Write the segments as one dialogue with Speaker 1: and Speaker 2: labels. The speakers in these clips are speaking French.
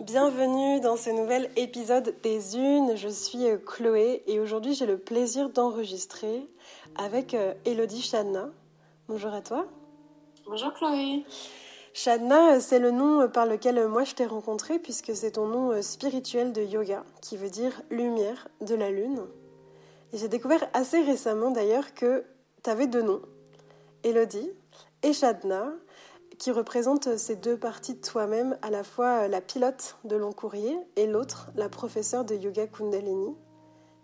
Speaker 1: Bienvenue dans ce nouvel épisode des Unes. Je suis euh, Chloé et aujourd'hui j'ai le plaisir d'enregistrer avec euh, Elodie Chadna. Bonjour à toi.
Speaker 2: Bonjour Chloé.
Speaker 1: Shadna, euh, c'est le nom par lequel moi je t'ai rencontré puisque c'est ton nom spirituel de yoga qui veut dire lumière de la lune. Et j'ai découvert assez récemment d'ailleurs que tu avais deux noms, Elodie et Shadna, qui représentent ces deux parties de toi-même, à la fois la pilote de long courrier et l'autre, la professeure de yoga Kundalini.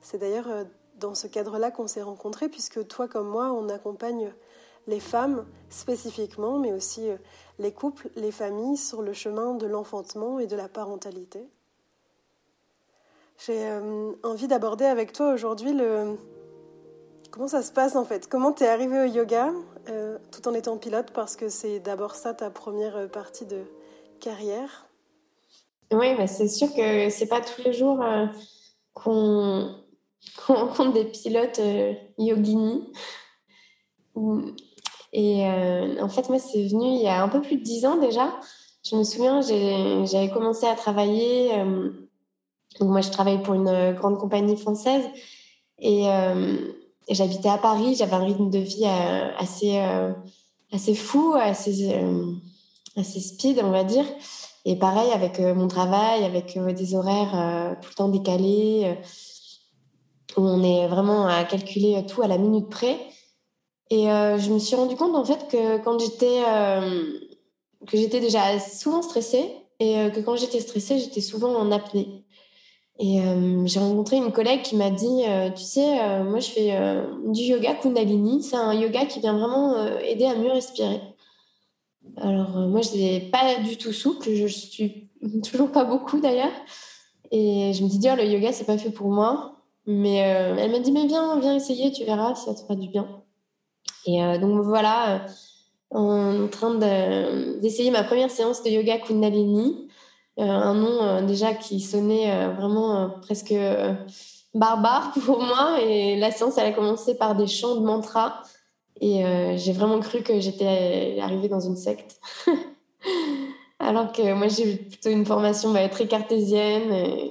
Speaker 1: C'est d'ailleurs euh, dans ce cadre-là qu'on s'est rencontrés, puisque toi comme moi, on accompagne les femmes spécifiquement, mais aussi euh, les couples, les familles sur le chemin de l'enfantement et de la parentalité. J'ai euh, envie d'aborder avec toi aujourd'hui le, Comment ça se passe en fait? Comment t'es arrivé au yoga? Euh, tout en étant pilote parce que c'est d'abord ça ta première euh, partie de carrière
Speaker 2: Oui, bah c'est sûr que c'est pas tous les jours euh, qu'on rencontre des pilotes yogini. Et en fait, moi, c'est venu il y a un peu plus de dix ans déjà. Je me souviens, j'avais commencé à travailler. moi, je travaille pour une grande compagnie française. Et j'habitais à Paris, j'avais un rythme de vie euh, assez, euh, assez fou, assez, euh, assez speed, on va dire. Et pareil avec mon travail, avec des horaires tout le temps décalés, où on est vraiment à calculer tout à la minute près. Et je me suis rendu compte en fait que quand j'étais que j'étais déjà souvent stressée et que quand j'étais stressée, j'étais souvent en apnée. Et euh, j'ai rencontré une collègue qui m'a dit, euh, tu sais, euh, moi je fais du yoga Kundalini. C'est un yoga qui vient vraiment aider à mieux respirer. Alors moi je n'ai pas du tout souple, je suis toujours pas beaucoup d'ailleurs. Et je me dis, oh, le yoga c'est pas fait pour moi. Mais elle m'a dit, mais viens, viens essayer, tu verras, ça te fera du bien. Et donc voilà, en train d'essayer ma première séance de yoga Kundalini. Euh, un nom euh, déjà qui sonnait euh, vraiment presque barbare pour moi. Et la séance, elle a commencé par des chants de mantra. Et j'ai vraiment cru que j'étais arrivée dans une secte. Alors que moi, j'ai plutôt une formation bah, très cartésienne,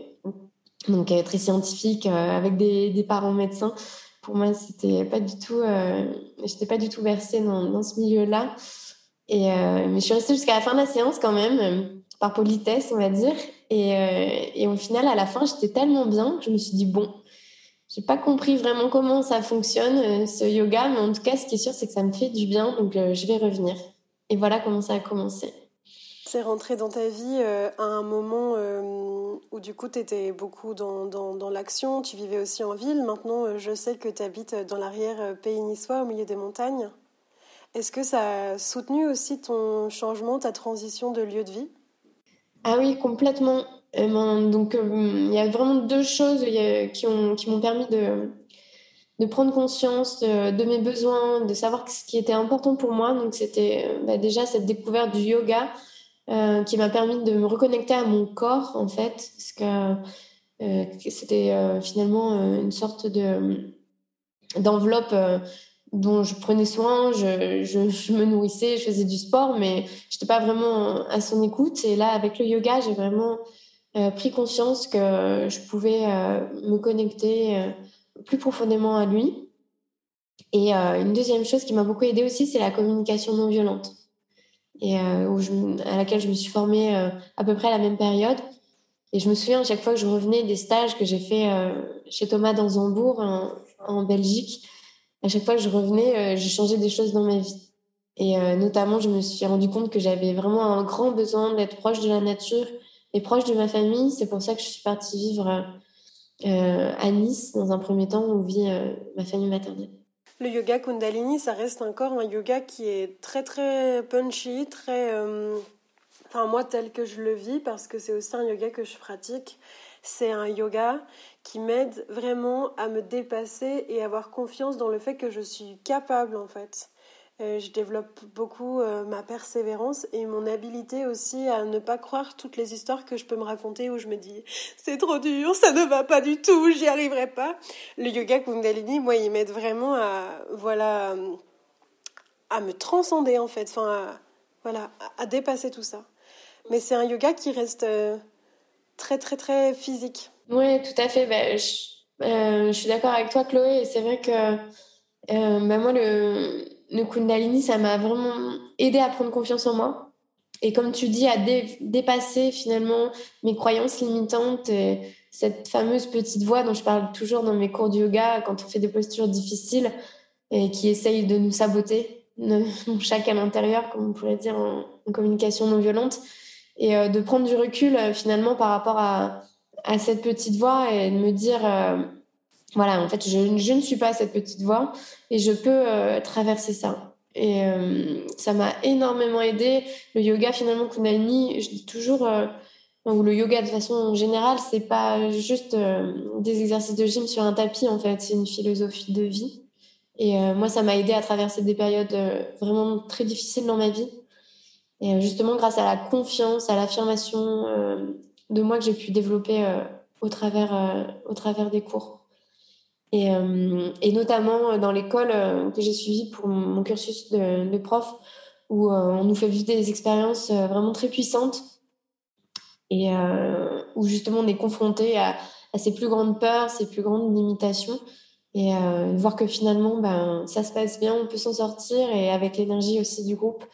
Speaker 2: donc très scientifique, avec des, des, parents médecins. Pour moi, c'était pas du tout, j'étais pas du tout versée dans, dans ce milieu-là. Et mais je suis restée jusqu'à la fin de la séance quand même par politesse, on va dire. Et, euh, et au final, à la fin, j'étais tellement bien, je me suis dit, bon, j'ai pas compris vraiment comment ça fonctionne, euh, ce yoga, mais en tout cas, ce qui est sûr, c'est que ça me fait du bien, donc euh, je vais revenir. Et voilà comment ça a commencé.
Speaker 1: C'est rentré dans ta vie à un moment où du coup tu étais beaucoup dans, dans, dans l'action, tu vivais aussi en ville. Maintenant, je sais que tu habites dans l'arrière pays niçois, au milieu des montagnes. Est-ce que ça a soutenu aussi ton changement, ta transition de lieu de vie?
Speaker 2: Ah oui, complètement. Euh, donc, euh, il y a vraiment deux choses qui, ont, qui m'ont permis de, de prendre conscience de, mes besoins, de savoir ce qui était important pour moi. Donc, c'était euh, bah, déjà cette découverte du yoga qui m'a permis de me reconnecter à mon corps, en fait, parce que c'était finalement une sorte de d'enveloppe dont je prenais soin, je, me nourrissais, je faisais du sport, mais je n'étais pas vraiment à son écoute. Et là, avec le yoga, j'ai vraiment euh, pris conscience que je pouvais euh, me connecter euh, plus profondément à lui. Et une deuxième chose qui m'a beaucoup aidée aussi, c'est la communication non violente, et à laquelle je me suis formée à peu près à la même période. Et je me souviens chaque fois que je revenais des stages que j'ai fait chez Thomas dans Zambourg, en Belgique, à chaque fois que je revenais, euh, j'ai changé des choses dans ma vie. Et euh, notamment, je me suis rendu compte que j'avais vraiment un grand besoin d'être proche de la nature et proche de ma famille. C'est pour ça que je suis partie vivre euh, à Nice, dans un premier temps, où vit ma famille maternelle.
Speaker 1: Le yoga Kundalini, ça reste encore un yoga qui est très très punchy, très. Enfin, moi, tel que je le vis, parce que c'est aussi un yoga que je pratique, c'est un yoga qui m'aide vraiment à me dépasser et avoir confiance dans le fait que je suis capable en fait. Euh, je développe beaucoup euh, ma persévérance et mon habilité aussi à ne pas croire toutes les histoires que je peux me raconter où je me dis c'est trop dur, ça ne va pas du tout, j'y arriverai pas. Le yoga Kundalini, moi, il m'aide vraiment à voilà à me transcender en fait, enfin voilà, à, dépasser tout ça. Mais c'est un yoga qui reste euh, très très très physique.
Speaker 2: Oui, tout à fait. Ben, je, suis d'accord avec toi, Chloé. C'est vrai que ben, moi, le, le Kundalini, ça m'a vraiment aidé à prendre confiance en moi. Et comme tu dis, à dépasser finalement mes croyances limitantes, et cette fameuse petite voix dont je parle toujours dans mes cours de yoga quand on fait des postures difficiles et qui essaye de nous saboter, chacun à l'intérieur, comme on pourrait dire en, communication non violente, et euh, de prendre du recul euh, finalement par rapport à, à, cette petite voix et de me dire, euh, voilà, en fait, je, je, ne suis pas cette petite voix et je peux traverser ça. Et ça m'a énormément aidé. Le yoga, finalement, Kundalini, je dis toujours, ou le yoga de façon générale, c'est pas juste des exercices de gym sur un tapis, en fait, c'est une philosophie de vie. Et euh, moi, ça m'a aidé à traverser des périodes euh, vraiment très difficiles dans ma vie. Et euh, justement, grâce à la confiance, à l'affirmation de moi que j'ai pu développer au, travers, au travers des cours. Et, et notamment dans l'école que j'ai suivie pour mon cursus de, prof, où on nous fait vivre des expériences vraiment très puissantes et où justement on est confronté à, ses plus grandes peurs, ses plus grandes limitations et euh, voir que finalement ben, ça se passe bien, on peut s'en sortir et avec l'énergie aussi du groupe.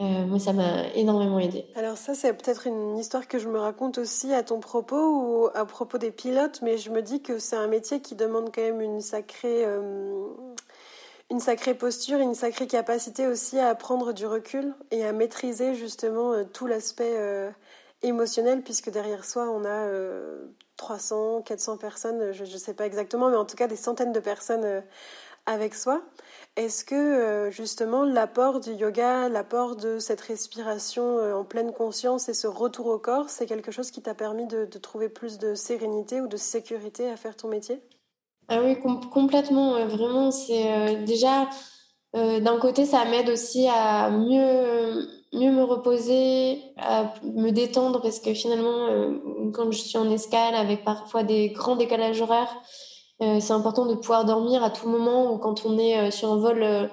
Speaker 2: Euh, moi, ça m'a énormément aidé.
Speaker 1: Alors ça, c'est peut-être une histoire que je me raconte aussi à ton propos ou à propos des pilotes, mais je me dis que c'est un métier qui demande quand même une sacrée, euh, une sacrée posture, une sacrée capacité aussi à prendre du recul et à maîtriser justement tout l'aspect émotionnel, puisque derrière soi, on a 300, 400 personnes, je ne sais pas exactement, mais en tout cas des centaines de personnes euh, avec soi. Est-ce que euh, justement l'apport du yoga, l'apport de cette respiration euh, en pleine conscience et ce retour au corps, c'est quelque chose qui t'a permis de, trouver plus de sérénité ou de sécurité à faire ton métier?
Speaker 2: Ah oui, complètement. vraiment, c'est déjà d'un côté, ça m'aide aussi à mieux mieux me reposer, à me détendre parce que finalement, euh, quand je suis en escale avec parfois des grands décalages horaires, euh, c'est important de pouvoir dormir à tout moment ou quand on est euh, sur un vol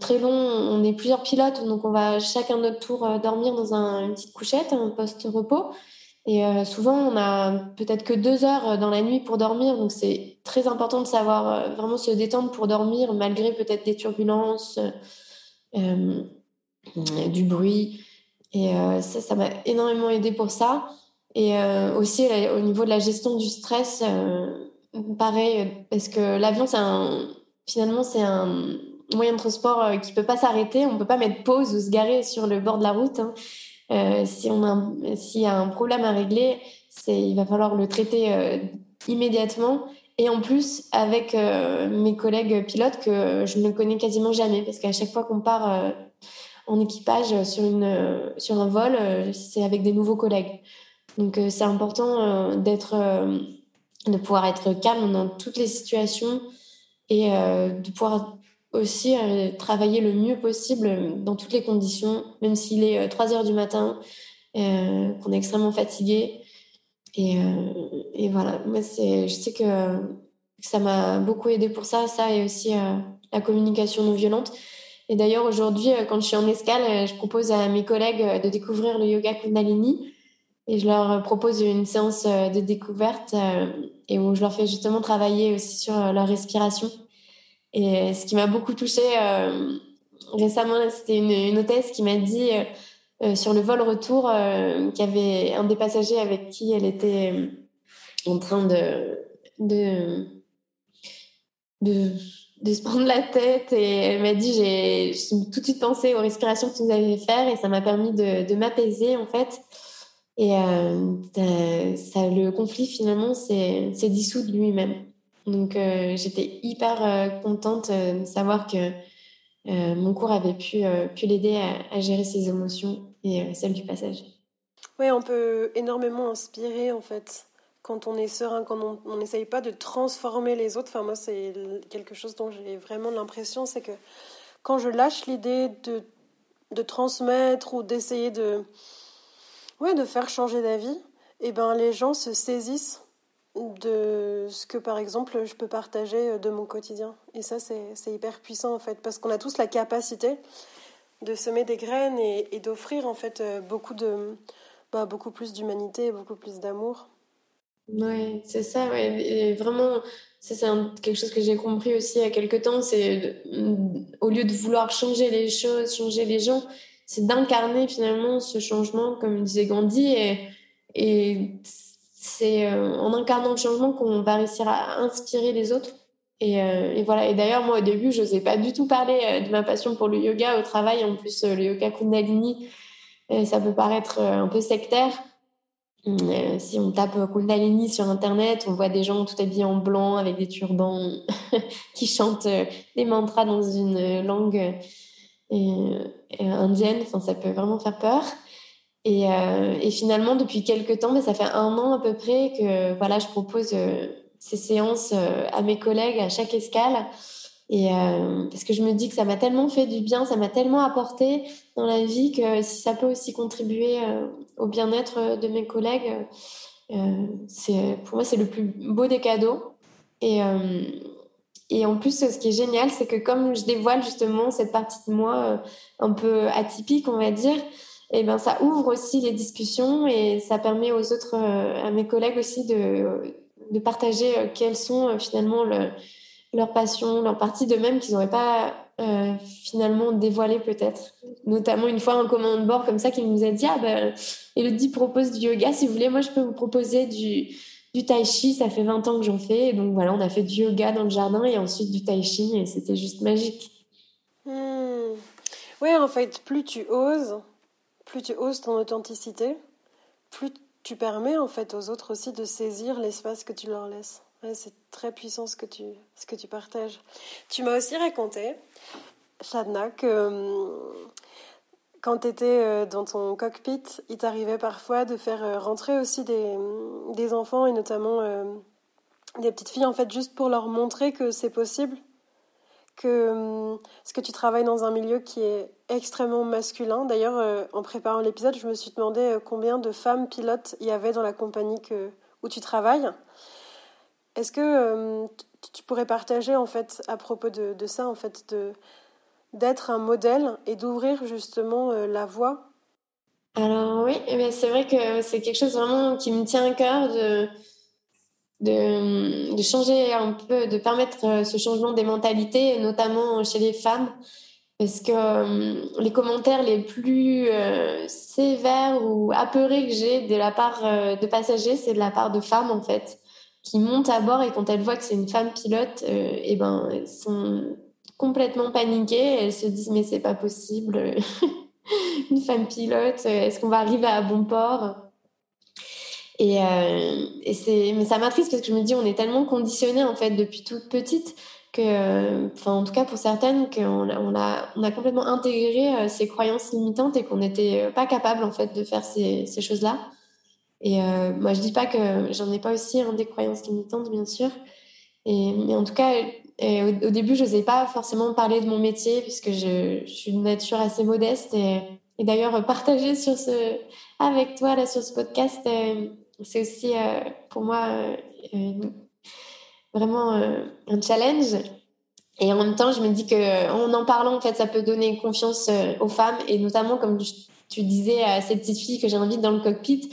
Speaker 2: très long, on est plusieurs pilotes, donc on va chacun notre tour dormir dans un, une petite couchette, un post-repos. Et souvent, on a peut-être que deux heures dans la nuit pour dormir, donc c'est très important de savoir vraiment se détendre pour dormir malgré peut-être des turbulences. Euh, du bruit. Et euh, ça, ça m'a énormément aidé pour ça. Et euh, aussi au niveau de la gestion du stress, pareil, parce que l'avion, c'est un, finalement, c'est un moyen de transport qui peut pas s'arrêter. On peut pas mettre pause ou se garer sur le bord de la route. Hein. Euh, si a, s'il y a un problème à régler, il va falloir le traiter euh, immédiatement. Et en plus, avec euh, mes collègues pilotes que je ne connais quasiment jamais, parce qu'à chaque fois qu'on part en équipage sur, une, sur un vol, euh, c'est avec des nouveaux collègues. Donc euh, c'est important euh, d'être, de pouvoir être calme dans toutes les situations et de pouvoir aussi travailler le mieux possible dans toutes les conditions, même s'il est 3 heures du matin, qu'on est extrêmement fatigué. Et, et voilà, moi, je sais que ça m'a beaucoup aidé pour ça, ça et aussi la communication non violente. Et d'ailleurs, aujourd'hui, euh, quand je suis en escale, euh, je propose à mes collègues euh, de découvrir le yoga Kundalini. Et je leur propose une séance de découverte et où je leur fais justement travailler aussi sur leur respiration. Et ce qui m'a beaucoup touchée récemment, c'était une, hôtesse qui m'a dit sur le vol retour qu'il y avait un des passagers avec qui elle était en train de, de, de de se prendre la tête et elle m'a dit j'ai tout de suite pensé aux respirations que tu nous avais faire et ça m'a permis de, de m'apaiser en fait et euh, ça, le conflit finalement s'est dissous de lui-même donc euh, j'étais hyper euh, contente de savoir que mon cours avait pu, pu l'aider à, gérer ses émotions et celles du passage.
Speaker 1: Oui, on peut énormément inspirer en fait quand on est serein, quand on n'essaye pas de transformer les autres. Enfin, moi, c'est quelque chose dont j'ai vraiment l'impression, c'est que quand je lâche l'idée de, de transmettre ou d'essayer de, ouais, de faire changer d'avis, et eh ben, les gens se saisissent de ce que, par exemple, je peux partager de mon quotidien. Et ça, c'est hyper puissant, en fait, parce qu'on a tous la capacité de semer des graines et, d'offrir, en fait, beaucoup de bah, beaucoup plus d'humanité beaucoup plus d'amour.
Speaker 2: Ouais, c'est ça, ouais. Et vraiment, c'est quelque chose que j'ai compris aussi il y a quelques temps, c'est au lieu de vouloir changer les choses, changer les gens, c'est d'incarner finalement ce changement, comme disait Gandhi, et, c'est euh, en incarnant le changement qu'on va réussir à inspirer les autres. Et, euh, voilà. Et d'ailleurs, moi, au début, je n'osais pas du tout parler euh, de ma passion pour le yoga au travail. En plus, le yoga Kundalini, ça peut paraître un peu sectaire. Si on tape Kundalini sur Internet, on voit des gens tout habillés en blanc avec des turbans qui chantent des mantras dans une langue euh, indienne. Enfin, ça peut vraiment faire peur. Et, et finalement, depuis quelques temps, mais ça fait un an à peu près que voilà, je propose ces séances à mes collègues à chaque escale. Et euh, parce que je me dis que ça m'a tellement fait du bien, ça m'a tellement apporté dans la vie que si ça peut aussi contribuer euh, au bien-être de mes collègues, euh, c'est pour moi c'est le plus beau des cadeaux. Et et en plus, ce qui est génial, c'est que comme je dévoile justement cette partie de moi un peu atypique, on va dire, et eh ben ça ouvre aussi les discussions et ça permet aux autres, à mes collègues aussi de de partager quels sont finalement le leur passion, leur partie d'eux-mêmes qu'ils n'auraient pas euh, finalement dévoilé peut-être. Notamment une fois un commandant bord comme ça qui nous a dit Ah ben, Elodie propose du yoga, si vous voulez, moi je peux vous proposer du, du tai chi, ça fait 20 ans que j'en fais. Donc voilà, on a fait du yoga dans le jardin et ensuite du tai chi et c'était juste magique.
Speaker 1: Hmm. Oui, en fait, plus tu oses, plus tu oses ton authenticité, plus tu permets en fait aux autres aussi de saisir l'espace que tu leur laisses c'est très puissant ce que tu, ce que tu partages. Tu m'as aussi raconté, Shadna, que hum, quand tu étais euh, dans ton cockpit, il t'arrivait parfois de faire euh, rentrer aussi des, des enfants et notamment euh, des petites filles, en fait, juste pour leur montrer que c'est possible. Que, ce que tu travailles dans un milieu qui est extrêmement masculin. D'ailleurs, en préparant l'épisode, je me suis demandé combien de femmes pilotes il y avait dans la compagnie que, où tu travailles. Est-ce que tu pourrais partager en fait à propos de, ça en fait de d'être un modèle et d'ouvrir justement euh, la voie
Speaker 2: Alors oui, eh c'est vrai que c'est quelque chose vraiment qui me tient à cœur de, de, changer un peu, de permettre euh, ce changement des mentalités, notamment chez les femmes. Parce que les commentaires les plus sévères ou apeurés que j'ai de la part de passagers, c'est de la part de femmes en fait qui montent à bord et quand elles voient que c'est une femme pilote, euh, et ben, elles sont complètement paniquées. Elles se disent mais c'est pas possible, une femme pilote, euh, est-ce qu'on va arriver à bon port? Et, euh, et c'est, mais ça m'attriste parce que je me dis on est tellement conditionné en fait depuis toute petite que, enfin en tout cas pour certaines, qu'on on a, on a complètement intégré ces croyances limitantes et qu'on n'était pas capable en fait de faire ces, ces choses-là. Et euh, moi, je dis pas que j'en ai pas aussi hein, des croyances limitantes, bien sûr. Et, mais en tout cas, au, début, je n'osais pas forcément parler de mon métier puisque je, suis de nature assez modeste. Et, d'ailleurs, partager avec toi là, sur ce podcast, euh, c'est aussi euh, pour moi vraiment un challenge. Et en même temps, je me dis que en parlant, en fait, ça peut donner confiance aux femmes et notamment, comme tu disais à ces petites filles que j'invite dans le cockpit,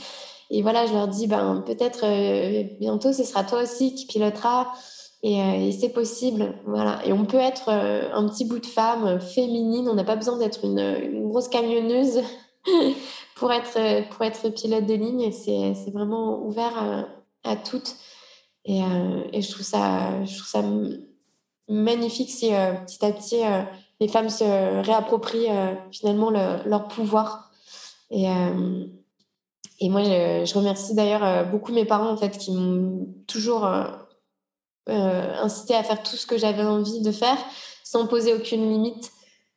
Speaker 2: et voilà, je leur dis, ben, peut-être euh, bientôt, ce sera toi aussi qui pilotera. Et, euh, c'est possible. Voilà. Et on peut être euh, un petit bout de femme féminine. On n'a pas besoin d'être une, grosse camionneuse pour, être, pour être pilote de ligne. C'est vraiment ouvert à, toutes. Et, et, je, trouve ça, je trouve ça magnifique si petit à petit les femmes se réapproprient finalement leur pouvoir. Et, et moi, je, remercie d'ailleurs euh, beaucoup mes parents en fait qui m'ont toujours euh, euh, incité à faire tout ce que j'avais envie de faire sans poser aucune limite.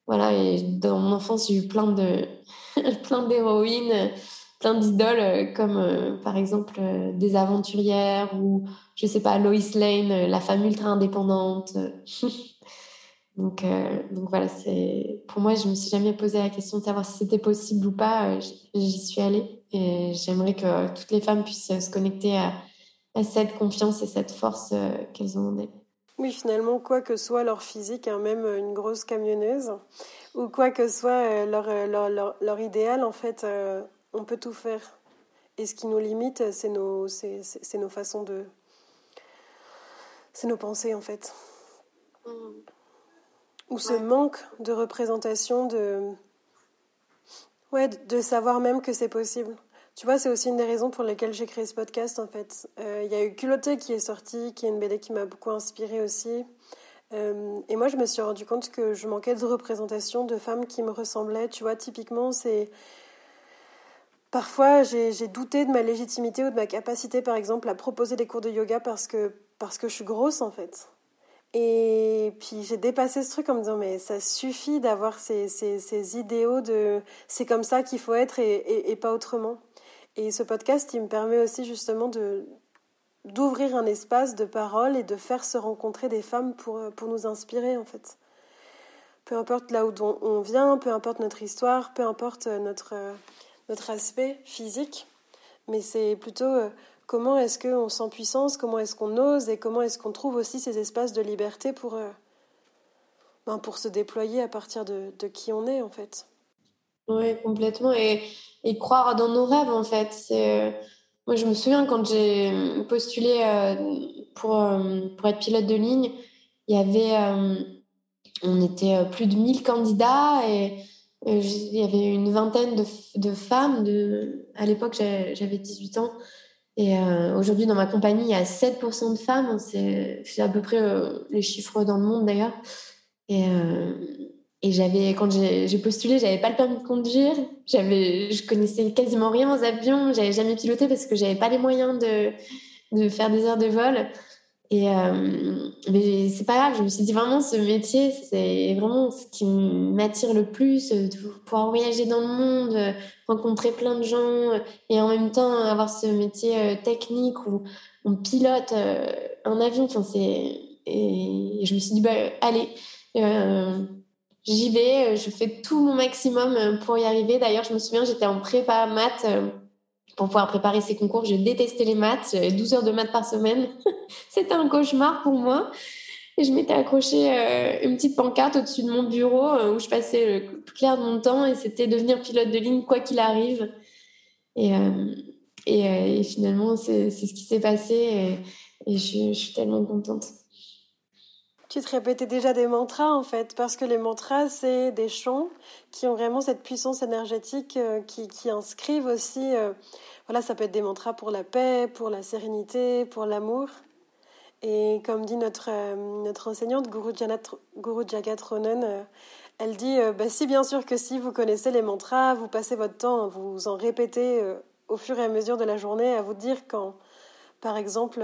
Speaker 2: Voilà. Et dans mon enfance, j'ai eu plein de plein d'héroïnes, plein d'idoles comme par exemple des aventurières ou je sais pas Lois Lane, la femme ultra indépendante. Donc, donc voilà, c'est pour moi, je me suis jamais posé la question de savoir si c'était possible ou pas. J'y suis allée. Et j'aimerais que toutes les femmes puissent se connecter à, cette confiance et cette force euh, qu'elles ont en elles.
Speaker 1: Oui, finalement, quoi que soit leur physique, hein, même une grosse camionneuse, ou quoi que soit euh, leur, leur, leur, idéal, en fait, euh, on peut tout faire. Et ce qui nous limite, c'est nos, c'est, nos façons de. C'est nos pensées, en fait. Mm. Ou ce manque de représentation, de. Ouais, de savoir même que c'est possible. Tu vois, c'est aussi une des raisons pour lesquelles j'ai créé ce podcast, en fait. Euh, il y a eu Culotté qui est sorti, qui est une BD qui m'a beaucoup inspirée aussi. Euh, et moi, je me suis rendu compte que je manquais de représentation de femmes qui me ressemblaient. Tu vois, typiquement, c'est. Parfois, j'ai douté de ma légitimité ou de ma capacité, par exemple, à proposer des cours de yoga parce que, parce que je suis grosse, en fait. Et puis j'ai dépassé ce truc en me disant mais ça suffit d'avoir ces, ces, ces, idéaux de c'est comme ça qu'il faut être et, pas autrement. Et ce podcast, il me permet aussi justement de d'ouvrir un espace de parole et de faire se rencontrer des femmes pour, pour nous inspirer en fait. Peu importe là où on vient, peu importe notre histoire, peu importe notre, notre aspect physique, mais c'est plutôt euh, comment est-ce qu'on sent puissance, comment est-ce qu'on ose et comment est-ce qu'on trouve aussi ces espaces de liberté pour, euh, ben pour se déployer à partir de, de qui on est en fait.
Speaker 2: Oui, complètement. Et, croire dans nos rêves, en fait. Euh, moi, je me souviens quand j'ai postulé euh, pour, euh, pour être pilote de ligne, il y avait, on était plus de 1000 candidats et il y avait une vingtaine de, de femmes. De, à l'époque, j'avais 18 ans. Et aujourd'hui, dans ma compagnie, il y a 7% de femmes. C'est à peu près les chiffres dans le monde d'ailleurs. Et, et j'avais, quand j'ai postulé, j'avais pas le permis de conduire. J'avais, je connaissais quasiment rien aux avions. J'avais jamais piloté parce que j'avais pas les moyens de, de faire des heures de vol. Et euh, mais c'est pas grave. Je me suis dit vraiment, ce métier, c'est vraiment ce qui m'attire le plus, de pouvoir voyager dans le monde, rencontrer plein de gens, et en même temps avoir ce métier euh, technique où on pilote euh, un avion. Enfin, c'est et je me suis dit bah allez. Euh, j'y vais, euh, je fais tout mon maximum euh, pour y arriver. D'ailleurs, je me souviens, j'étais en prépa maths euh, pour pouvoir préparer ces concours. Je détestais les maths, 12 heures de maths par semaine. C'était un cauchemar pour moi. Et je m'étais accroché une petite pancarte au-dessus de mon bureau où je passais le plus clair de mon temps et c'était devenir pilote de ligne quoi qu'il arrive. Et, finalement, c'est ce qui s'est passé et, je suis tellement contente.
Speaker 1: Tu te répétais déjà des mantras en fait, parce que les mantras, c'est des chants qui ont vraiment cette puissance énergétique euh, qui, qui, inscrivent aussi. Euh, voilà, ça peut être des mantras pour la paix, pour la sérénité, pour l'amour. Et comme dit notre, euh, notre enseignante, Guru, Janat, Guru Jagat Ronan, elle dit bah, si bien sûr que si vous connaissez les mantras, vous passez votre temps vous en répéter au fur et à mesure de la journée, à vous dire quand, par exemple,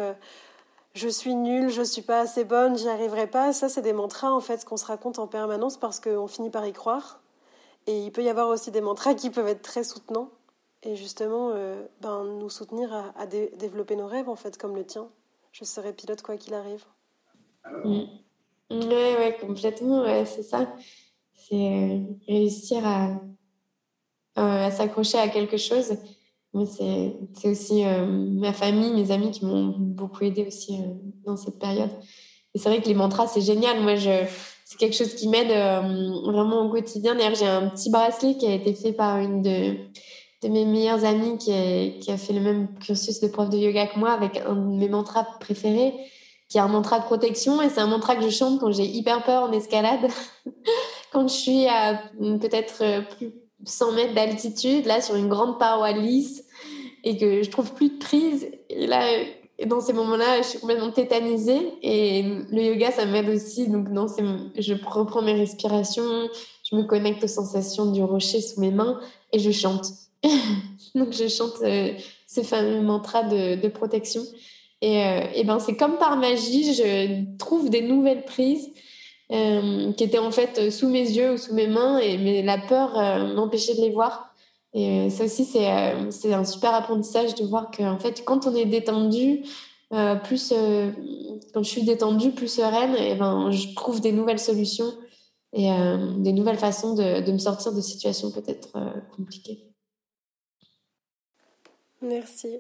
Speaker 1: je suis nulle, je suis pas assez bonne, j'y arriverai pas. Ça, c'est des mantras en fait qu'on se raconte en permanence parce qu'on finit par y croire. Et il peut y avoir aussi des mantras qui peuvent être très soutenants et justement euh, ben, nous soutenir à, développer nos rêves en fait, comme le tien. Je serai pilote quoi qu'il arrive.
Speaker 2: Oui, ouais, complètement, ouais, c'est ça. C'est euh, réussir à, euh, à s'accrocher à quelque chose mais c'est aussi euh, ma famille, mes amis qui m'ont beaucoup aidé aussi euh, dans cette période. Et c'est vrai que les mantras, c'est génial. Moi, c'est quelque chose qui m'aide euh, vraiment au quotidien. D'ailleurs, j'ai un petit bracelet qui a été fait par une de, mes meilleures amies qui a, qui a fait le même cursus de prof de yoga que moi avec un de mes mantras préférés qui est un mantra de protection et c'est un mantra que je chante quand j'ai hyper peur en escalade, quand je suis à peut-être plus 100 mètres d'altitude, là, sur une grande paroi lisse, et que je trouve plus de prise. Et là, dans ces moments-là, je suis complètement tétanisée. Et le yoga, ça m'aide aussi. Donc, dans ces... je reprends mes respirations, je me connecte aux sensations du rocher sous mes mains et je chante. donc, je chante euh, ce fameux mantra de, protection. Et, euh, et ben, c'est comme par magie, je trouve des nouvelles prises euh, qui étaient en fait sous mes yeux ou sous mes mains, mais la peur euh, m'empêchait de les voir. Et ça aussi, c'est euh, c'est un super apprentissage de voir qu'en fait, quand on est détendu, plus quand je suis détendue, plus sereine, et ben, je trouve des nouvelles solutions et des nouvelles façons de, de, me sortir de situations peut-être compliquées.
Speaker 1: Merci.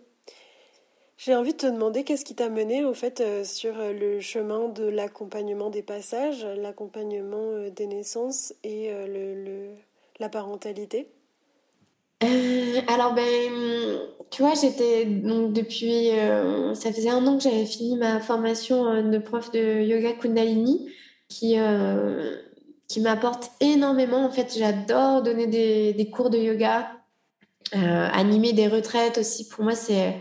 Speaker 1: J'ai envie de te demander qu'est-ce qui t'a mené au fait euh, sur euh, le chemin de l'accompagnement des passages, l'accompagnement euh, des naissances et le, la parentalité?
Speaker 2: Alors ben tu vois, j'étais donc depuis, euh, ça faisait un an que j'avais fini ma formation euh, de prof de yoga Kundalini, qui euh, qui m'apporte énormément. En fait, j'adore donner des, des, cours de yoga, animer des retraites aussi. Pour moi, c'est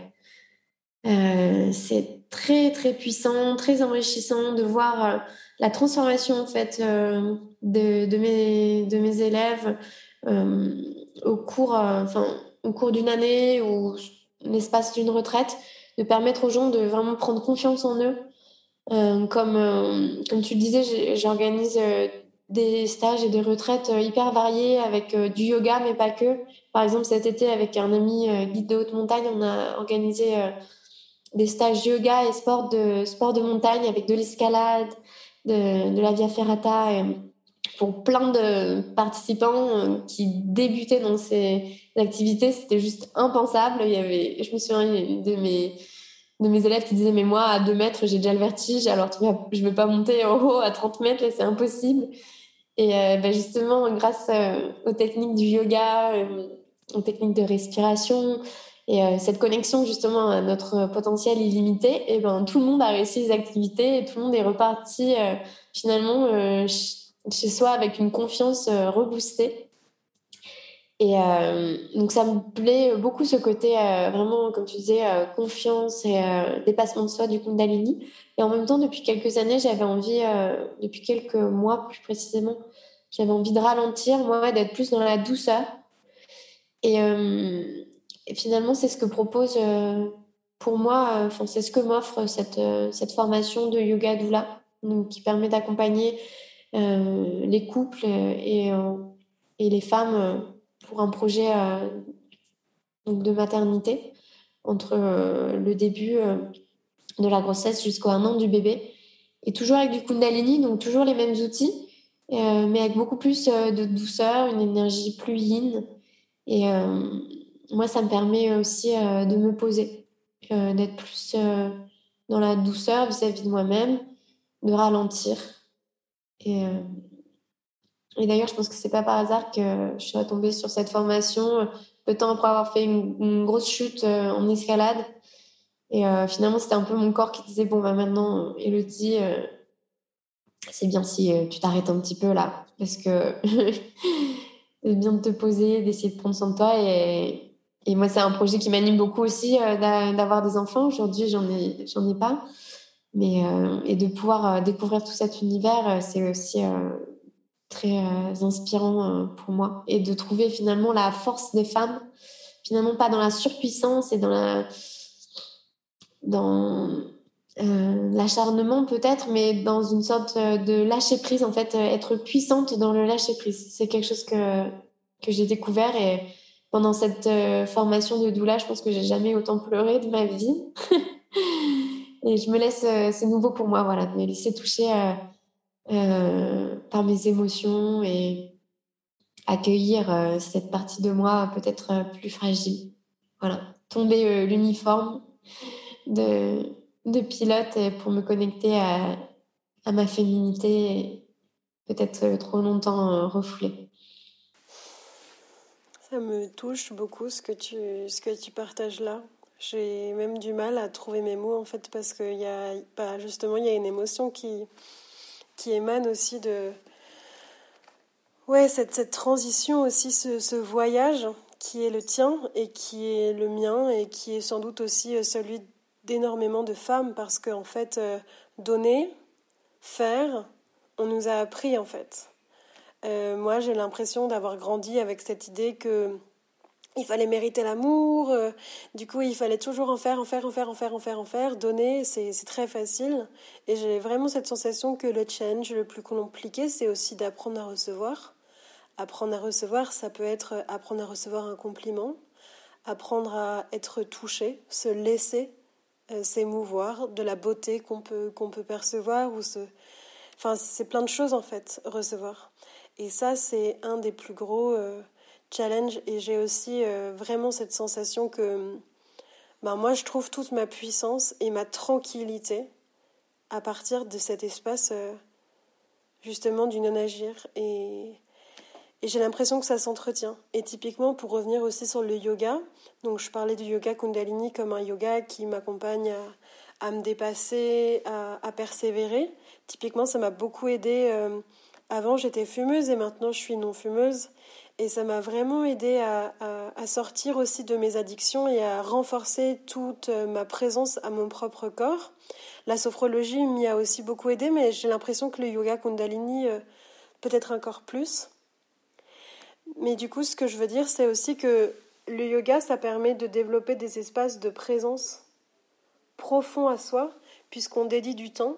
Speaker 2: c'est très très puissant, très enrichissant de voir la transformation en fait de, de, mes de mes élèves au cours, enfin au cours d'une année ou l'espace d'une retraite, de permettre aux gens de vraiment prendre confiance en eux. Euh, comme, euh, comme tu le disais, j'organise euh, des stages et des retraites hyper variées avec du yoga, mais pas que. Par exemple, cet été, avec un ami guide de haute montagne, on a organisé des stages yoga et sport de, sport de montagne avec de l'escalade, de, de, la via ferrata. Et, pour plein de participants euh, qui débutaient dans ces activités, c'était juste impensable. Il y avait, je me souviens de mes, de mes élèves qui disaient Mais moi, à 2 mètres, j'ai déjà le vertige, alors je ne vais pas monter en haut à 30 mètres, c'est impossible. Et euh, ben justement, grâce euh, aux techniques du yoga, aux techniques de respiration, et cette connexion justement à notre potentiel illimité, et ben tout le monde a réussi les activités et tout le monde est reparti finalement chez soi avec une confiance euh, reboostée. Et euh, donc ça me plaît beaucoup ce côté euh, vraiment, comme tu disais, confiance et dépassement de soi du Kundalini. Et en même temps, depuis quelques années, j'avais envie, depuis quelques mois plus précisément, j'avais envie de ralentir, moi, d'être plus dans la douceur. Et, finalement, c'est ce que propose pour moi, c'est ce que m'offre cette, cette formation de yoga doula, donc, qui permet d'accompagner les couples et, euh, et les femmes euh, pour un projet donc de maternité entre le début de la grossesse jusqu'au un an du bébé. Et toujours avec du Kundalini, donc toujours les mêmes outils, mais avec beaucoup plus de douceur, une énergie plus yin. Et moi, ça me permet aussi de me poser, d'être plus dans la douceur vis-à-vis -vis de moi-même, de ralentir. Et, euh, et d'ailleurs, je pense que c'est pas par hasard que je suis retombée sur cette formation euh, peu de temps après avoir fait une, grosse chute euh, en escalade. Et finalement, c'était un peu mon corps qui disait Bon, bah maintenant, Elodie, c'est bien si tu t'arrêtes un petit peu là. Parce que c'est bien de te poser, d'essayer de prendre soin de toi. Et, et moi, c'est un projet qui m'anime beaucoup aussi d'avoir des enfants. Aujourd'hui, j'en ai, j'en ai pas. Mais, euh, et de pouvoir euh, découvrir tout cet univers, euh, c'est aussi très inspirant pour moi. Et de trouver finalement la force des femmes, finalement pas dans la surpuissance et dans la dans l'acharnement peut-être, mais dans une sorte de lâcher prise en fait, être puissante dans le lâcher prise. C'est quelque chose que que j'ai découvert et pendant cette formation de doula, je pense que j'ai jamais autant pleuré de ma vie. Et je me laisse, euh, c'est nouveau pour moi, voilà, de me laisser toucher euh, euh, par mes émotions et accueillir cette partie de moi peut-être plus fragile. Voilà, tomber l'uniforme de, pilote pour me connecter à, à ma féminité peut-être trop longtemps refoulée.
Speaker 1: Ça me touche beaucoup ce que tu, ce que tu partages là. J'ai même du mal à trouver mes mots en fait parce qu'il y a bah, justement il y a une émotion qui, qui émane aussi de ouais cette, cette transition aussi ce, ce, voyage qui est le tien et qui est le mien et qui est sans doute aussi euh, celui d'énormément de femmes parce qu'en en fait euh, donner faire on nous a appris en fait. Euh, moi j'ai l'impression d'avoir grandi avec cette idée que il fallait mériter l'amour, euh, du coup il fallait toujours en faire, en faire, en faire, en faire, en faire, en faire, donner, c'est très facile. Et j'ai vraiment cette sensation que le change le plus compliqué, c'est aussi d'apprendre à recevoir. Apprendre à recevoir, ça peut être apprendre à recevoir un compliment, apprendre à être touché, se laisser euh, s'émouvoir de la beauté qu'on peut, peut percevoir, ou se... Enfin, c'est plein de choses en fait, recevoir. Et ça, c'est un des plus gros... Euh, challenge et j'ai aussi euh, vraiment cette sensation que ben, moi je trouve toute ma puissance et ma tranquillité à partir de cet espace euh, justement du non-agir et, Et j'ai l'impression que ça s'entretient. Et typiquement, pour revenir aussi sur le yoga, donc je parlais du yoga Kundalini comme un yoga qui m'accompagne à, me dépasser, à, persévérer. Typiquement, ça m'a beaucoup aidé. Euh, avant, j'étais fumeuse et maintenant, je suis non fumeuse. Et ça m'a vraiment aidé à, sortir aussi de mes addictions et à renforcer toute ma présence à mon propre corps. La sophrologie m'y a aussi beaucoup aidé, mais j'ai l'impression que le yoga Kundalini euh, peut-être encore plus. Mais du coup, ce que je veux dire, c'est aussi que le yoga, ça permet de développer des espaces de présence profonds à soi, puisqu'on dédie du temps.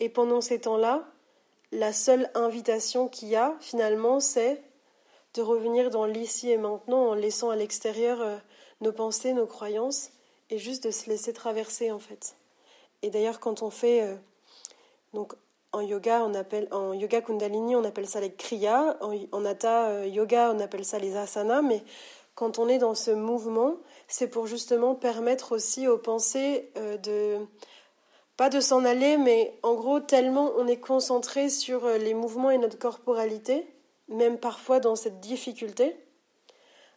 Speaker 1: Et pendant ces temps-là, la seule invitation qu'il y a, finalement, c'est de revenir dans l'ici et maintenant en laissant à l'extérieur euh, nos pensées, nos croyances, et juste de se laisser traverser, en fait. Et d'ailleurs, quand on fait euh, donc en yoga, on appelle en yoga Kundalini, on appelle ça les kriyas. En, en euh, yoga, on appelle ça les asanas. Mais quand on est dans ce mouvement, c'est pour justement permettre aussi aux pensées de pas de s'en aller, mais en gros tellement on est concentré sur les mouvements et notre corporalité, même parfois dans cette difficulté,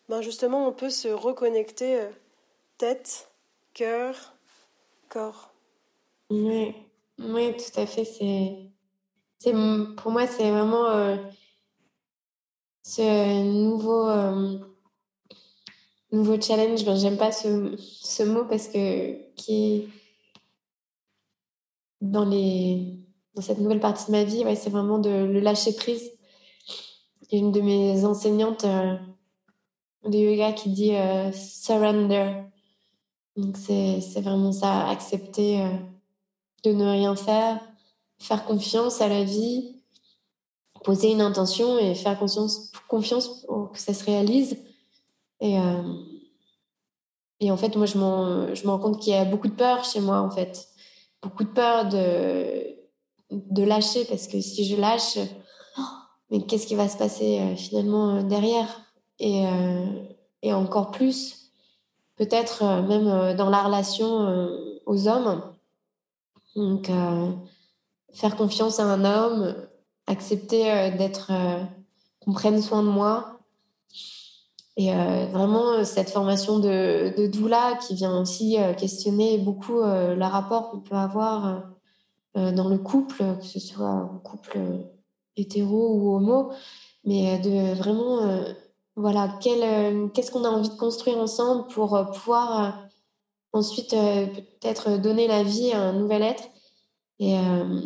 Speaker 1: ben justement on peut se reconnecter tête, cœur, corps.
Speaker 2: Oui, oui, tout à fait. C'est, c'est pour moi, c'est vraiment euh, ce nouveau, euh, nouveau challenge. j'aime pas ce, ce, mot parce que qui dans les dans cette nouvelle partie de ma vie, c'est vraiment de le lâcher prise. Y a une de mes enseignantes euh, de yoga qui dit surrender. Donc c'est, vraiment ça, accepter de ne rien faire, faire confiance à la vie, poser une intention et faire confiance, pour que ça se réalise. Et, euh, et en fait, moi, je me rends compte qu'il y a beaucoup de peur chez moi, en fait. Beaucoup de peur de, de lâcher, parce que si je lâche, mais qu'est-ce qui va se passer euh, finalement euh, derrière? Et, et encore plus, peut-être même dans la relation aux hommes, donc, euh, faire confiance à un homme, accepter euh, d'être, euh, qu'on prenne soin de moi. Et vraiment, cette formation de, de doula qui vient aussi questionner beaucoup le rapport qu'on peut avoir dans le couple, que ce soit un couple hétéro ou homo, mais de vraiment, voilà, qu'est-ce qu'on a envie de construire ensemble pour pouvoir ensuite euh, peut-être donner la vie à un nouvel être. Et euh,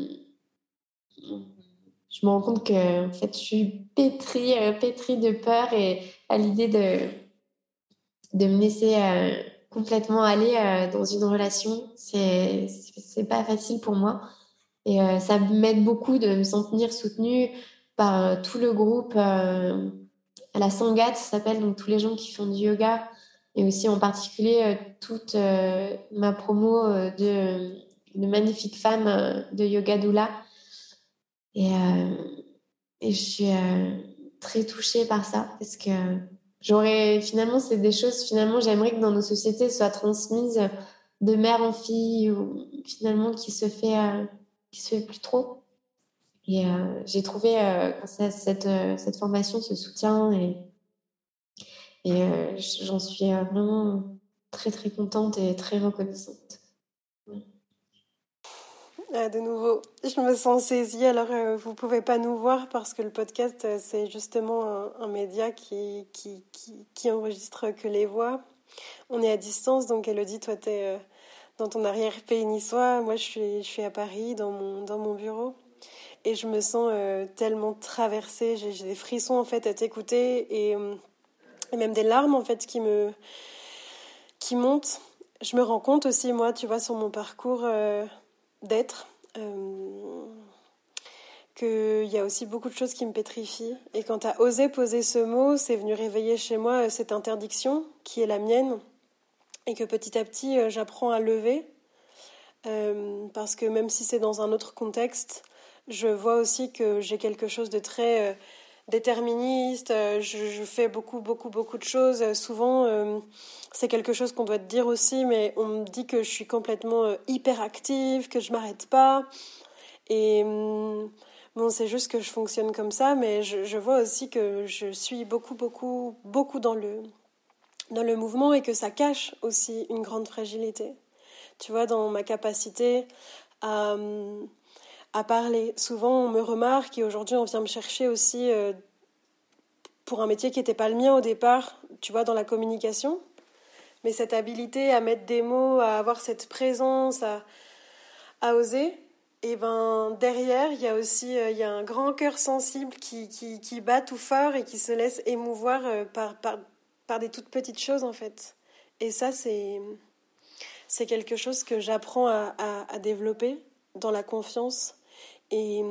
Speaker 2: je me rends compte que en fait, je suis pétrie, euh, de peur et à l'idée de, de me laisser complètement aller dans une relation. C'est pas facile pour moi. Et ça m'aide beaucoup de me sentir soutenue par tout le groupe. à la Sangat, ça s'appelle, donc tous les gens qui font du yoga et aussi en particulier euh, toute euh, ma promo euh, de, de magnifiques femmes de yoga doula. Et, et je suis très touchée par ça parce que j'aurais finalement, c'est des choses, finalement, j'aimerais que dans nos sociétés soient transmises de mère en fille ou finalement qui se fait, qui se fait plus trop. Et j'ai trouvé cette, cette formation, ce soutien et euh, j'en suis euh, vraiment très très contente et très reconnaissante.
Speaker 1: Ah, de nouveau, je me sens saisie. Alors, euh, vous pouvez pas nous voir parce que le podcast, c'est justement un, média qui, qui, qui, qui, enregistre que les voix. On est à distance, donc Elodie, toi, tu es dans ton arrière-pays niçois. Moi, je suis, à Paris, dans mon, bureau. Et je me sens tellement traversée. J'ai des frissons, en fait, à t'écouter. Et et même des larmes en fait qui me qui montent. Je me rends compte aussi moi, tu vois, sur mon parcours euh, d'être, euh, qu'il y a aussi beaucoup de choses qui me pétrifient. Et quand tu as osé poser ce mot, c'est venu réveiller chez moi euh, cette interdiction qui est la mienne, et que petit à petit j'apprends à lever, parce que même si c'est dans un autre contexte, je vois aussi que j'ai quelque chose de très déterministe, euh, je, fais beaucoup, beaucoup, beaucoup de choses. Euh, souvent, euh, c'est quelque chose qu'on doit te dire aussi, mais on me dit que je suis complètement hyper active, que je m'arrête pas. Et hum, Bon, c'est juste que je fonctionne comme ça, mais je, vois aussi que je suis beaucoup, beaucoup, beaucoup dans le, dans le mouvement et que ça cache aussi une grande fragilité. Tu vois, dans ma capacité à, à parler. Souvent, on me remarque et aujourd'hui, on vient me chercher aussi euh, pour un métier qui n'était pas le mien au départ, tu vois, dans la communication. Mais cette habilité à mettre des mots, à avoir cette présence, à, à oser, et ben derrière, il y a aussi euh, il y a un grand cœur sensible qui, qui, qui, bat tout fort et qui se laisse émouvoir euh, par, par des toutes petites choses en fait. Et ça, c'est, c'est quelque chose que j'apprends à, développer dans la confiance. Et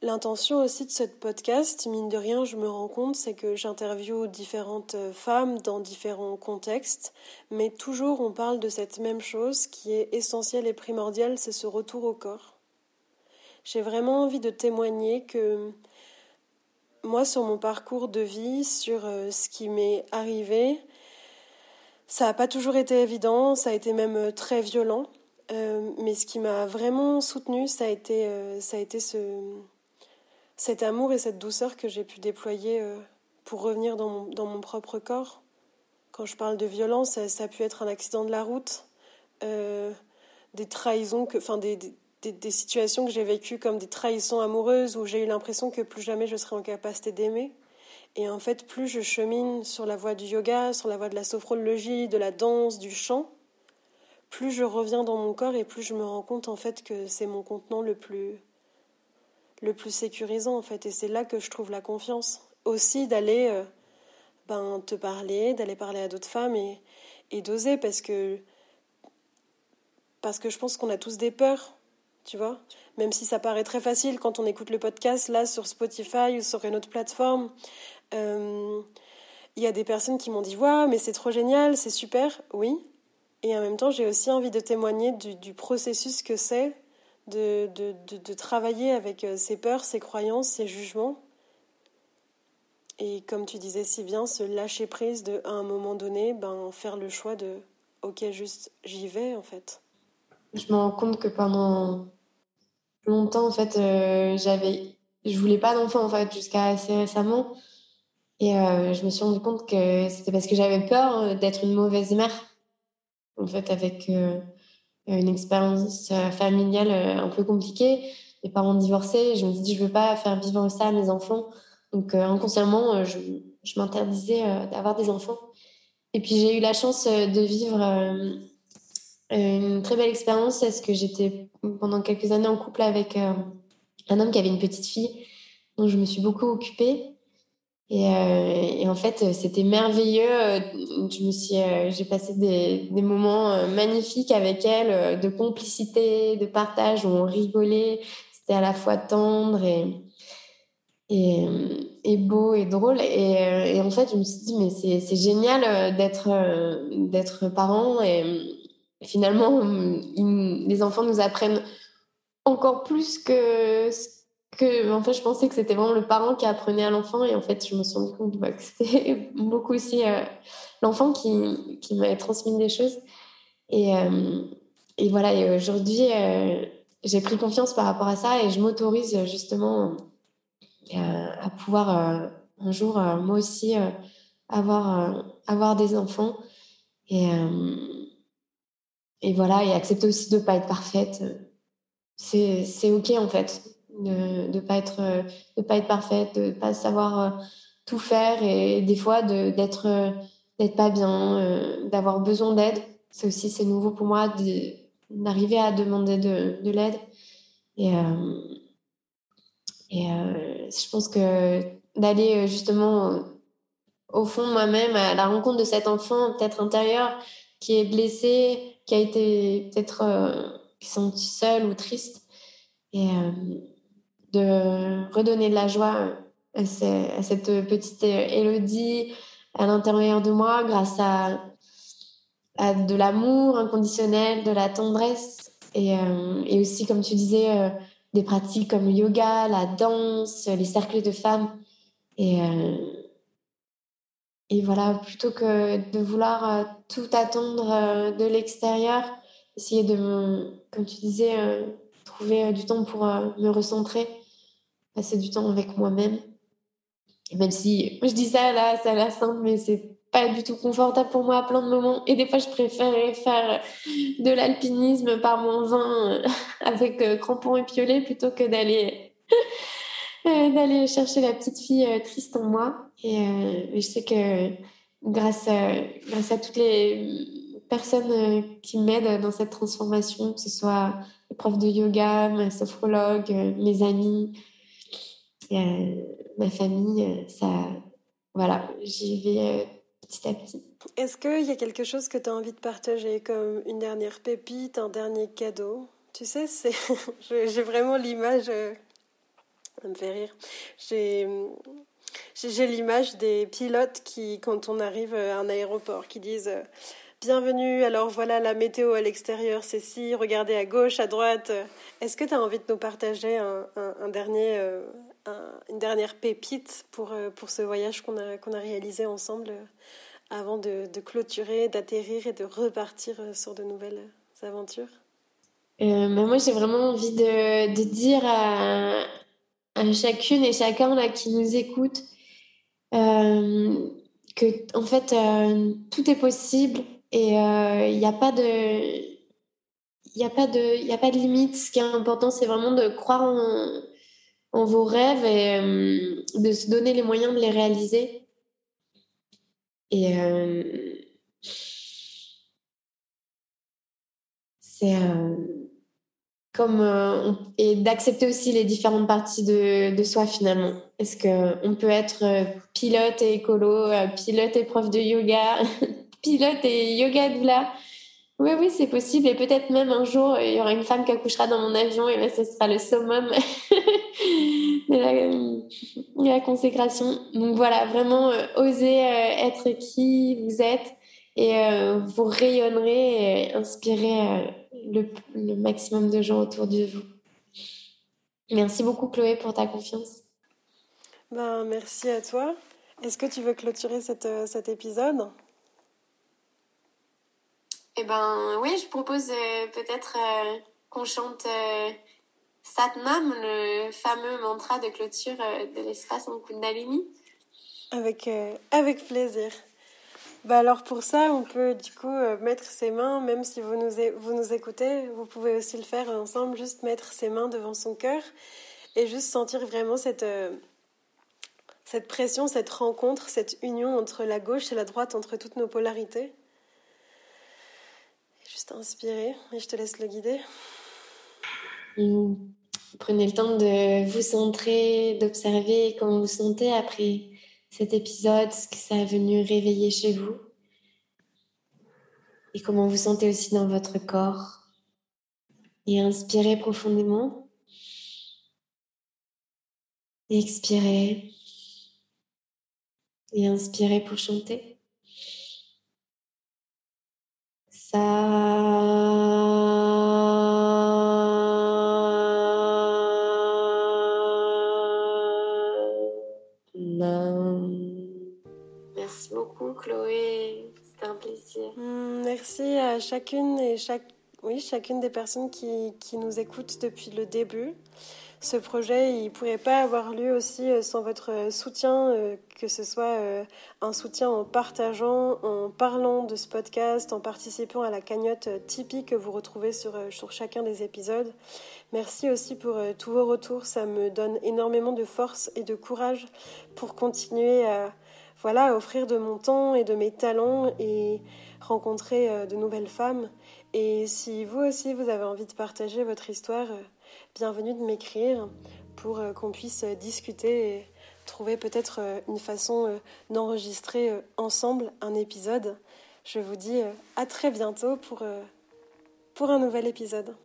Speaker 1: L'intention aussi de ce podcast, mine de rien, je me rends compte, c'est que j'interviewe différentes femmes dans différents contextes, mais toujours on parle de cette même chose qui est essentielle et primordiale, c'est ce retour au corps. J'ai vraiment envie de témoigner que moi, sur mon parcours de vie, sur euh, ce qui m'est arrivé, ça n'a pas toujours été évident, ça a été même euh, très violent, euh, mais ce qui m'a vraiment soutenue, ça a été, ça a été ce cet amour et cette douceur que j'ai pu déployer pour revenir dans mon, dans mon, propre corps. Quand je parle de violence, ça, a pu être un accident de la route, des trahisons, que, enfin des, des situations que j'ai vécues comme des trahisons amoureuses où j'ai eu l'impression que plus jamais je serais en capacité d'aimer. Et en fait, plus je chemine sur la voie du yoga, sur la voie de la sophrologie, de la danse, du chant, plus je reviens dans mon corps et plus je me rends compte en fait que c'est mon contenant le plus le plus sécurisant en fait. Et c'est là que je trouve la confiance. Aussi d'aller euh, ben, te parler, d'aller parler à d'autres femmes et, et d'oser parce que, parce que je pense qu'on a tous des peurs, tu vois. Même si ça paraît très facile quand on écoute le podcast là sur Spotify ou sur une autre plateforme. Euh, il y a des personnes qui m'ont dit Waouh, mais c'est trop génial, c'est super. Oui. Et en même temps, j'ai aussi envie de témoigner du, processus que c'est de, travailler avec euh, ses peurs, ses croyances, ses jugements. Et comme tu disais si bien, se lâcher prise de, à un moment donné, ben, faire le choix de ok, juste j'y vais en fait.
Speaker 2: Je me rends compte que pendant longtemps, en fait, euh, je voulais pas d'enfant en fait jusqu'à assez récemment. Et euh, je me suis rendu compte que c'était parce que j'avais peur d'être une mauvaise mère. En fait, avec une expérience euh, familiale euh, un peu compliquée, mes parents divorcés, je me suis dit je veux pas faire vivre ça à mes enfants. Donc euh, inconsciemment, je, je m'interdisais d'avoir des enfants. Et puis j'ai eu la chance de vivre une très belle expérience parce que j'étais pendant quelques années en couple avec un homme qui avait une petite fille dont je me suis beaucoup occupée. Euh, et, en fait, c'était merveilleux. Je euh, j'ai passé des, moments euh, magnifiques avec elle, de complicité, de partage, où on rigolait. C'était à la fois tendre et, et, beau et drôle. Et, en fait, je me suis dit, mais c'est génial d'être d'être parent. Finalement, les enfants nous apprennent encore plus que que en fait je pensais que c'était vraiment le parent qui apprenait à l'enfant. Et en fait je me suis rendu compte bah, que c'était beaucoup aussi euh, l'enfant qui, qui transmis des choses. Et, euh, et voilà et aujourd'hui euh, j'ai pris confiance par rapport à ça et je m'autorise justement à pouvoir un jour moi aussi avoir avoir des enfants. Et et voilà et accepter aussi de pas être parfaite c'est c'est ok en fait de ne pas être euh, de pas être parfaite de pas savoir euh, tout faire et des fois d'être euh, d'être pas bien d'avoir besoin d'aide. C'est aussi c'est nouveau pour moi d'arriver à demander de, de l'aide. Et et je pense que d'aller justement au fond moi-même à la rencontre de cet enfant peut-être intérieur qui est blessé qui a été peut-être qui senti seul ou triste et de redonner de la joie à, cette petite Élodie à l'intérieur de moi grâce à, à de l'amour inconditionnel, de la tendresse et, euh, et, aussi, comme tu disais, euh, des pratiques comme le yoga, la danse, les cercles de femmes. Et, euh, et voilà, plutôt que de vouloir tout attendre de l'extérieur, essayer de, comme tu disais, trouver du temps pour me recentrer, passer du temps avec moi-même. Même si je dis ça là, ça a l'air simple, mais c'est pas du tout confortable pour moi à plein de moments. Et des fois, je préférais faire de l'alpinisme par mon vin euh, avec euh, crampons et piolets plutôt que d'aller euh, d'aller chercher la petite fille triste en moi. Et je sais que grâce à, grâce à toutes les personnes qui m'aident dans cette transformation, que ce soit les profs de yoga, ma sophrologue, mes amis, ma famille, ça, voilà, j'y vais petit à petit.
Speaker 1: Est-ce qu'il y a quelque chose que tu as envie de partager, comme une dernière pépite, un dernier cadeau? Tu sais, j'ai vraiment l'image, euh, ça me fait rire, j'ai j'ai l'image des pilotes qui, quand on arrive à un aéroport, qui disent euh, Bienvenue, alors voilà la météo à l'extérieur, c'est si, regardez à gauche, à droite. Est-ce que tu as envie de nous partager un, un, dernier, euh, une dernière pépite pour, pour ce voyage qu'on a, qu'on a réalisé ensemble avant de, clôturer, d'atterrir et de repartir euh, sur de nouvelles aventures?
Speaker 2: Euh, bah, Moi, j'ai vraiment envie de, dire à, chacune et chacun là, qui nous écoute euh, que, en fait, tout est possible et il n'y a pas de. Il n'y a, pas de, a pas de limite. Ce qui est important, c'est vraiment de croire en, en vos rêves et de se donner les moyens de les réaliser. Et euh, c'est euh, comme euh, et d'accepter aussi les différentes parties de, de soi finalement. Est-ce qu'on peut être pilote et écolo, pilote et prof de yoga, pilote et yoga doula oui, oui, c'est possible. Et peut-être même un jour, il y aura une femme qui accouchera dans mon avion et là, ce sera le summum de la, consécration. Donc voilà, vraiment, euh, oser euh, être qui vous êtes et euh, vous rayonnerez et inspirer le, le, maximum de gens autour de vous. Merci beaucoup, Chloé, pour ta confiance.
Speaker 1: Ben, merci à toi. Est-ce que tu veux clôturer cette, cet épisode?
Speaker 2: Eh ben oui, je propose euh, peut-être euh, qu'on chante euh, Satnam, le fameux mantra de clôture de l'espace en Kundalini.
Speaker 1: Avec, avec plaisir. Bah alors pour ça, on peut du coup mettre ses mains, même si vous nous, vous nous écoutez, vous pouvez aussi le faire ensemble, juste mettre ses mains devant son cœur et juste sentir vraiment cette, cette pression, cette rencontre, cette union entre la gauche et la droite, entre toutes nos polarités. Juste inspirer et je te laisse le guider.
Speaker 2: Prenez le temps de vous centrer, d'observer comment vous sentez après cet épisode, ce que ça a venu réveiller chez vous. Et comment vous sentez aussi dans votre corps. Et inspirez profondément. Expirez. Et inspirez pour chanter. Merci Chloé, c'était un plaisir.
Speaker 1: Hmm, merci à chacune et chaque, oui, chacune des personnes qui, qui nous écoutent depuis le début ce projet, il ne pourrait pas avoir lieu aussi euh, sans votre euh, soutien, euh, que ce soit un soutien en partageant, en parlant de ce podcast, en participant à la cagnotte Tipeee que vous retrouvez sur, sur chacun des épisodes. Merci aussi pour tous vos retours, ça me donne énormément de force et de courage pour continuer à, voilà, offrir de mon temps et de mes talents et rencontrer de nouvelles femmes. Et si vous aussi vous avez envie de partager votre histoire, bienvenue de m'écrire pour euh, qu'on puisse euh, discuter et trouver peut-être euh, une façon d'enregistrer ensemble un épisode. Je vous dis à très bientôt pour, pour un nouvel épisode.